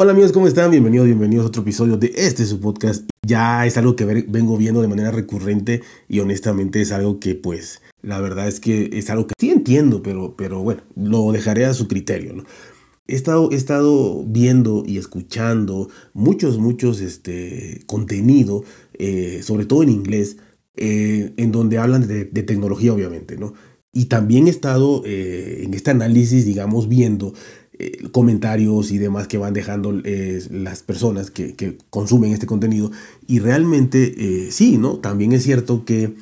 Hola amigos, ¿cómo están? Bienvenidos, bienvenidos a otro episodio de este su podcast. Ya es algo que vengo viendo de manera recurrente y honestamente es algo que pues la verdad es que es algo que sí entiendo, pero, pero bueno, lo dejaré a su criterio. He estado, he estado viendo y escuchando muchos, muchos este, contenido, eh, sobre todo en inglés, eh, en donde hablan de, tecnología, obviamente, ¿no? Y también he estado eh, en este análisis, digamos, viendo eh, comentarios y demás que van dejando eh, las personas que, consumen este contenido. Y realmente eh, sí, ¿no? También es cierto que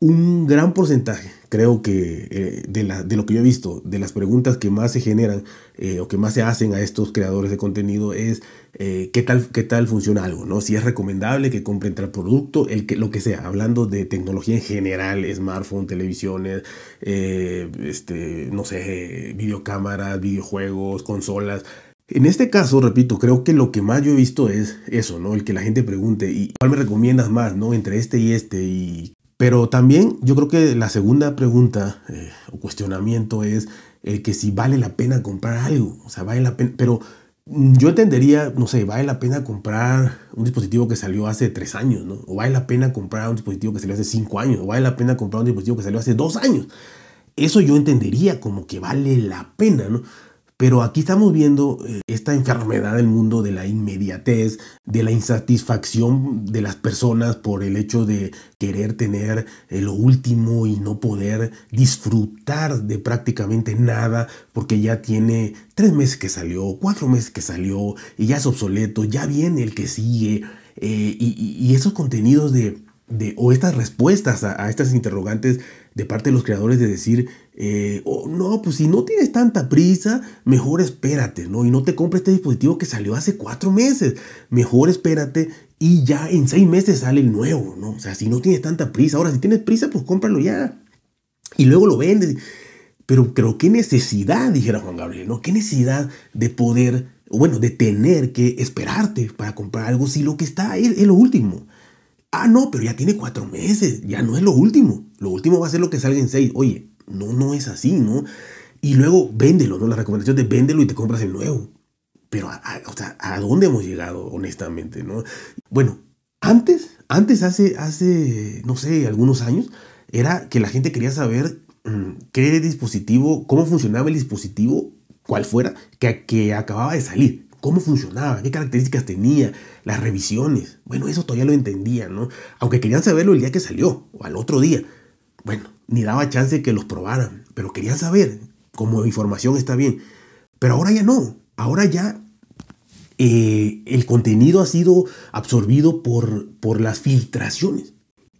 un gran porcentaje, creo que de, la, de, lo que yo he visto, de las preguntas que más se generan o que más se hacen a estos creadores de contenido es eh, qué, tal, qué tal funciona algo, ¿no? Si es recomendable que compren tal producto, el que, lo que sea, hablando de tecnología en general, smartphone, televisiones, eh, este, no sé, videocámaras, videojuegos, consolas. En este caso, repito, creo que lo que más yo he visto es eso, ¿no? El que la gente pregunte, ¿y cuál me recomiendas más, ¿no? Entre este y este. Y... Pero también yo creo que la segunda pregunta eh, o cuestionamiento es el que si vale la pena comprar algo. O sea, vale la pena, pero yo entendería, no sé, vale la pena comprar un dispositivo que salió hace tres años, ¿no? O vale la pena comprar un dispositivo que salió hace cinco años, o vale la pena comprar un dispositivo que salió hace dos años. Eso yo entendería como que vale la pena, ¿no? Pero aquí estamos viendo eh, esta enfermedad del mundo de la inmediatez, de la insatisfacción de las personas por el hecho de querer tener eh, lo último y no poder disfrutar de prácticamente nada porque ya tiene tres meses que salió, cuatro meses que salió y ya es obsoleto, ya viene el que sigue. Eh, y, esos contenidos de, o estas respuestas a estas interrogantes de parte de los creadores de decir, eh, no, pues si no tienes tanta prisa, mejor espérate, ¿no? Y no te compres este dispositivo que salió hace cuatro meses, mejor espérate y ya en seis meses sale el nuevo, ¿no? O sea, si no tienes tanta prisa, ahora si tienes prisa, pues cómpralo ya. Y luego lo vendes. Pero, pero qué necesidad, dijera Juan Gabriel, ¿no? Qué necesidad de poder, bueno, de tener que esperarte para comprar algo si lo que está es, es lo último. Ah, no, pero ya tiene cuatro meses, ya no es lo último. Lo último va a ser lo que salga en seis. Oye, no, no es así, ¿no? Y luego véndelo, ¿no? La recomendación de véndelo y te compras el nuevo. Pero, a, o sea, ¿a dónde hemos llegado, honestamente, no? Bueno, antes, antes hace, hace, no sé, algunos años, era que la gente quería saber mm, qué dispositivo, cómo funcionaba el dispositivo, cual fuera, que, que acababa de salir cómo funcionaba, qué características tenía, las revisiones. Bueno, eso todavía lo entendía, ¿no? Aunque querían saberlo el día que salió o al otro día. Bueno, ni daba chance que los probaran, pero querían saber, como información está bien. Pero ahora ya no, ahora ya eh, el contenido ha sido absorbido por, por las filtraciones,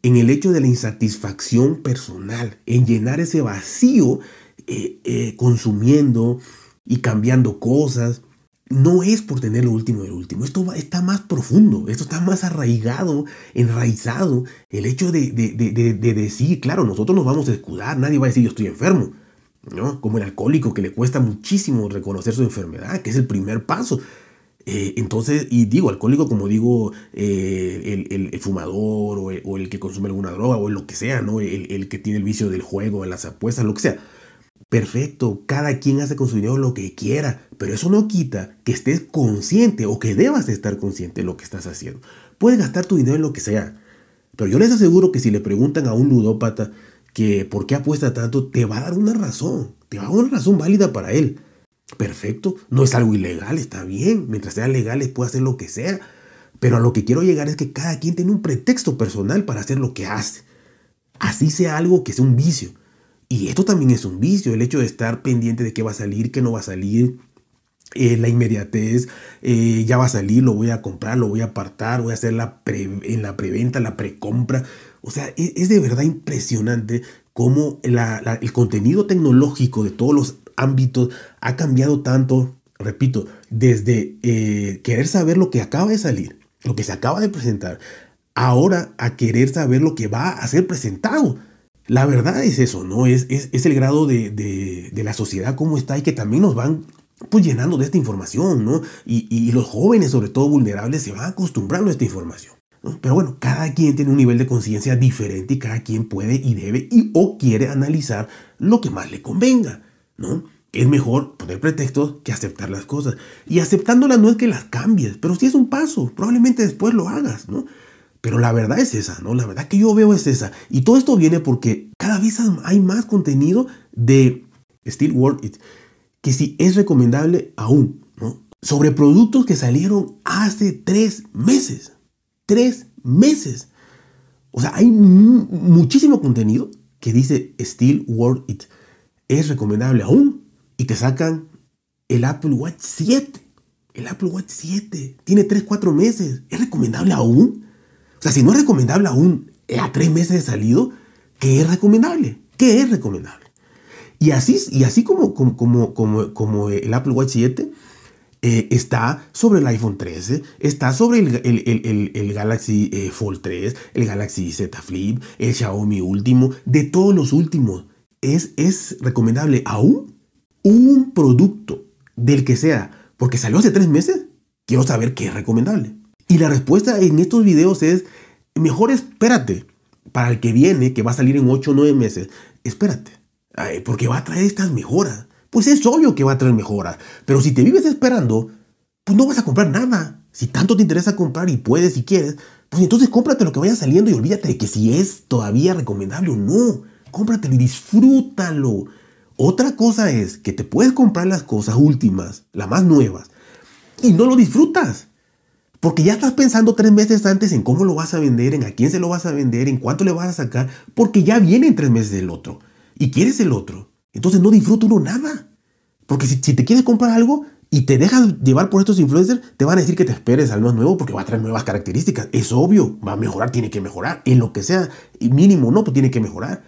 en el hecho de la insatisfacción personal, en llenar ese vacío eh, eh, consumiendo y cambiando cosas no es por tener lo último del último. Esto está más profundo, esto está más arraigado, enraizado. El hecho de, decir, claro, nosotros nos vamos a escudar, nadie va a decir yo estoy enfermo. ¿no? Como el alcohólico que le cuesta muchísimo reconocer su enfermedad, que es el primer paso. Eh, entonces, y digo, alcohólico como digo, eh, el, fumador o el, que consume alguna droga o lo que sea, ¿no? El, el que tiene el vicio del juego, de las apuestas, lo que sea Perfecto, cada quien hace con su dinero lo que quiera, pero eso no quita que estés consciente o que debas estar consciente de lo que estás haciendo. Puedes gastar tu dinero en lo que sea, pero yo les aseguro que si le preguntan a un ludópata que por qué apuesta tanto, te va a dar una razón, te va a dar una razón válida para él. Perfecto, no es algo ilegal, está bien, mientras sea legal puede hacer lo que sea, pero a lo que quiero llegar es que cada quien tiene un pretexto personal para hacer lo que hace. Así sea algo que sea un vicio. Y esto también es un vicio, el hecho de estar pendiente de qué va a salir, qué no va a salir, eh, la inmediatez, eh, ya va a salir, lo voy a comprar, lo voy a apartar, voy a hacer la en la preventa, la precompra. O sea, e, es, de verdad impresionante cómo el contenido tecnológico de todos los ámbitos ha cambiado tanto, repito, desde eh, querer saber lo que acaba de salir, lo que se acaba de presentar, ahora a querer saber lo que va a ser presentado. La verdad es eso, ¿no? Es, es, el grado de, la sociedad como está y que también nos van pues llenando de esta información, ¿no? Y, los jóvenes, sobre todo vulnerables, se van acostumbrando a esta información. Pero bueno, cada quien tiene un nivel de conciencia diferente y cada quien puede y debe y o quiere analizar lo que más le convenga, ¿no? Es mejor poner pretextos que aceptar las cosas. Y aceptándolas no es que las cambies, pero sí es un paso. Probablemente después lo hagas, ¿no? Pero la verdad es esa, ¿no? La verdad que yo veo es esa. Y todo esto viene porque cada vez hay más contenido de Steel World It que si es recomendable aún, ¿no? Sobre productos que salieron hace tres meses. Tres meses. O sea, hay muchísimo contenido que dice Steel World It es recomendable aún y te sacan el Apple Watch 7. El Apple Watch 7 tiene 3, 4 meses. ¿Es recomendable aún? Sea, si no es recomendable aún a 3 meses de salido, ¿qué es recomendable? ¿Qué es recomendable? Y así, y así como, como, como, como, el Apple Watch 7 eh, está sobre el iPhone 13, está sobre el, el, Galaxy eh, Fold 3, el Galaxy Z Flip, el Xiaomi último, de todos los últimos. ¿Es, es recomendable aún un producto del que sea porque salió hace tres meses? Quiero saber qué es recomendable. Y la respuesta en estos videos es, mejor espérate para el que viene, que va a salir en 8 o 9 meses. Espérate, porque va a traer estas mejoras pues es obvio que va a traer mejoras. Pero si te vives esperando, pues no vas a comprar nada. Si tanto te interesa comprar y puedes y quieres, pues entonces cómprate lo que vaya saliendo y olvídate de que si es todavía recomendable o no. Cómpratelo y disfrútalo. Otra cosa es que te puedes comprar las cosas últimas, las más nuevas, y no lo disfrutas. Porque ya estás pensando tres meses antes en cómo lo vas a vender, en a quién se lo vas a vender, en cuánto le vas a sacar, porque ya viene en tres meses el otro. Y quieres el otro. Entonces no disfruta uno nada. Porque si, te quieres comprar algo y te dejas llevar por estos influencers, te van a decir que te esperes al más nuevo porque va a traer nuevas características. Es obvio, va a mejorar, tiene que mejorar. En lo que sea, mínimo no, pues tiene que mejorar.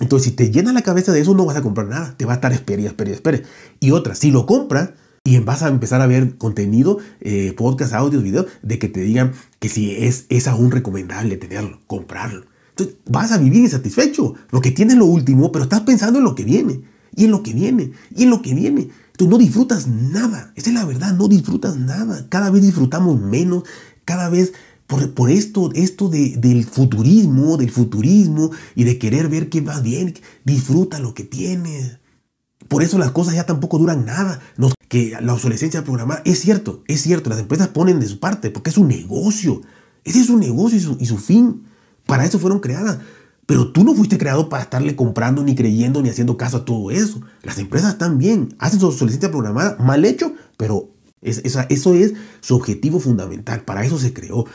Entonces, si te llena la cabeza de eso, no vas a comprar nada. Te va a estar espera, espera, espera. Y otra, si lo compras y vas a empezar a ver contenido, eh, podcast, audios, videos, de que te digan que si es, es aún recomendable tenerlo, comprarlo. Entonces vas a vivir insatisfecho, porque tienes lo último, pero estás pensando en lo que viene, y en lo que viene, y en lo que viene. Entonces no disfrutas nada, esa es la verdad, no disfrutas nada. Cada vez disfrutamos menos, cada vez por, por esto, esto de, del futurismo, del futurismo y de querer ver qué va bien, disfruta lo que tienes. Por eso las cosas ya tampoco duran nada. No, que la obsolescencia programada es cierto, es cierto, las empresas ponen de su parte porque es un negocio. Ese es un negocio y su, fin. Para eso fueron creadas. Pero tú no fuiste creado para estarle comprando, ni creyendo, ni haciendo caso a todo eso. Las empresas bien, hacen su solicitud programada, mal hecho, pero eso es su objetivo fundamental. Para eso se creó.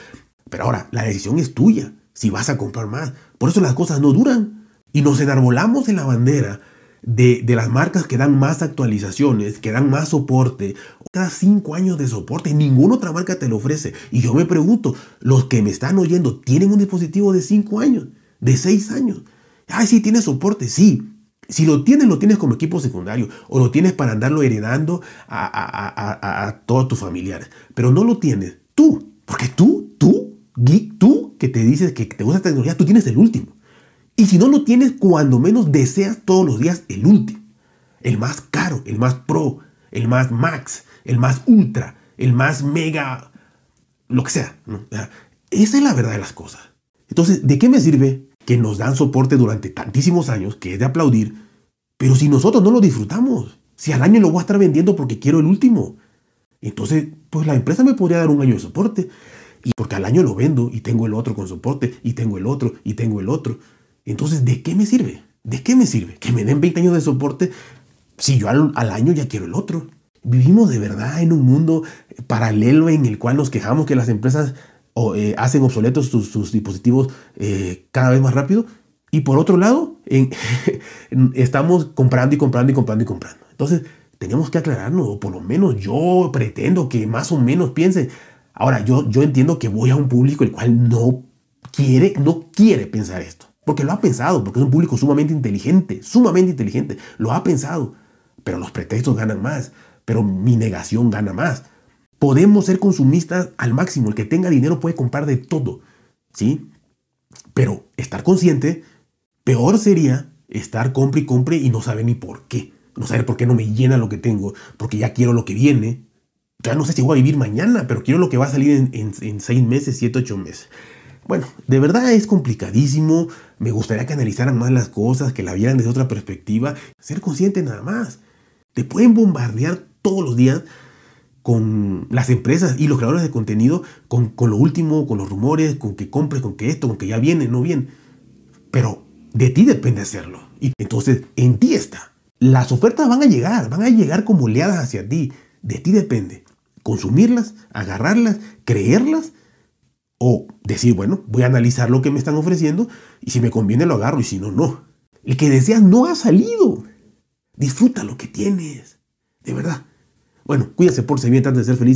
Pero ahora, la decisión es tuya, si vas a comprar más. Por eso las cosas no duran. Y nos enarbolamos en la bandera de, las marcas que dan más actualizaciones, que dan más soporte, cada cinco años de soporte, ninguna otra marca te lo ofrece. Y yo me pregunto, los que me están oyendo, ¿tienen un dispositivo de cinco años? ¿De seis años? Ay, sí, tiene soporte, sí. Si lo tienes, lo tienes como equipo secundario o lo tienes para andarlo heredando a, a todos tus familiares. Pero no lo tienes tú, porque tú, tú, geek, tú que te dices que te gusta tecnología, tú tienes el último. Y si no lo tienes, cuando menos deseas todos los días el último, el más caro, el más pro, el más max, el más ultra, el más mega, lo que sea. Esa es la verdad de las cosas. Entonces, ¿de qué me sirve que nos dan soporte durante tantísimos años, que es de aplaudir, pero si nosotros no lo disfrutamos? Si al año lo voy a estar vendiendo porque quiero el último. Entonces, pues la empresa me podría dar un año de soporte. Y porque al año lo vendo y tengo el otro con soporte y tengo el otro y tengo el otro. Entonces, ¿de qué me sirve? ¿De qué me sirve? Que me den 20 años de soporte si yo al, año ya quiero el otro. Vivimos de verdad en un mundo paralelo en el cual nos quejamos que las empresas eh, hacen obsoletos sus, dispositivos eh, cada vez más rápido. Y por otro lado, estamos comprando y comprando y comprando y comprando. Entonces, tenemos que aclararnos, o por lo menos yo pretendo que más o menos piense. Ahora, yo, yo entiendo que voy a un público el cual no quiere, no quiere pensar esto. Porque lo ha pensado, porque es un público sumamente inteligente, sumamente inteligente. Lo ha pensado. Pero los pretextos ganan más. Pero mi negación gana más. Podemos ser consumistas al máximo. El que tenga dinero puede comprar de todo. ¿Sí? Pero estar consciente, peor sería estar compre y compre y no saber ni por qué. No saber por qué no me llena lo que tengo. Porque ya quiero lo que viene. Ya no sé si voy a vivir mañana, pero quiero lo que va a salir en, en seis meses, siete, ocho meses. Bueno, de verdad es complicadísimo. Me gustaría que analizaran más las cosas, que la vieran desde otra perspectiva. Ser consciente nada más. Te pueden bombardear todos los días con las empresas y los creadores de contenido, con, con, lo último, con los rumores, con que compres, con que esto, con que ya viene, no viene. Pero de ti depende hacerlo. Y entonces en ti está. Las ofertas van a llegar, van a llegar como oleadas hacia ti. De ti depende. Consumirlas, agarrarlas, creerlas o decir, bueno, voy a analizar lo que me están ofreciendo y si me conviene lo agarro y si no, no. El que deseas no ha salido. Disfruta lo que tienes. De verdad. Bueno, cuídese por ser bien, antes de ser feliz.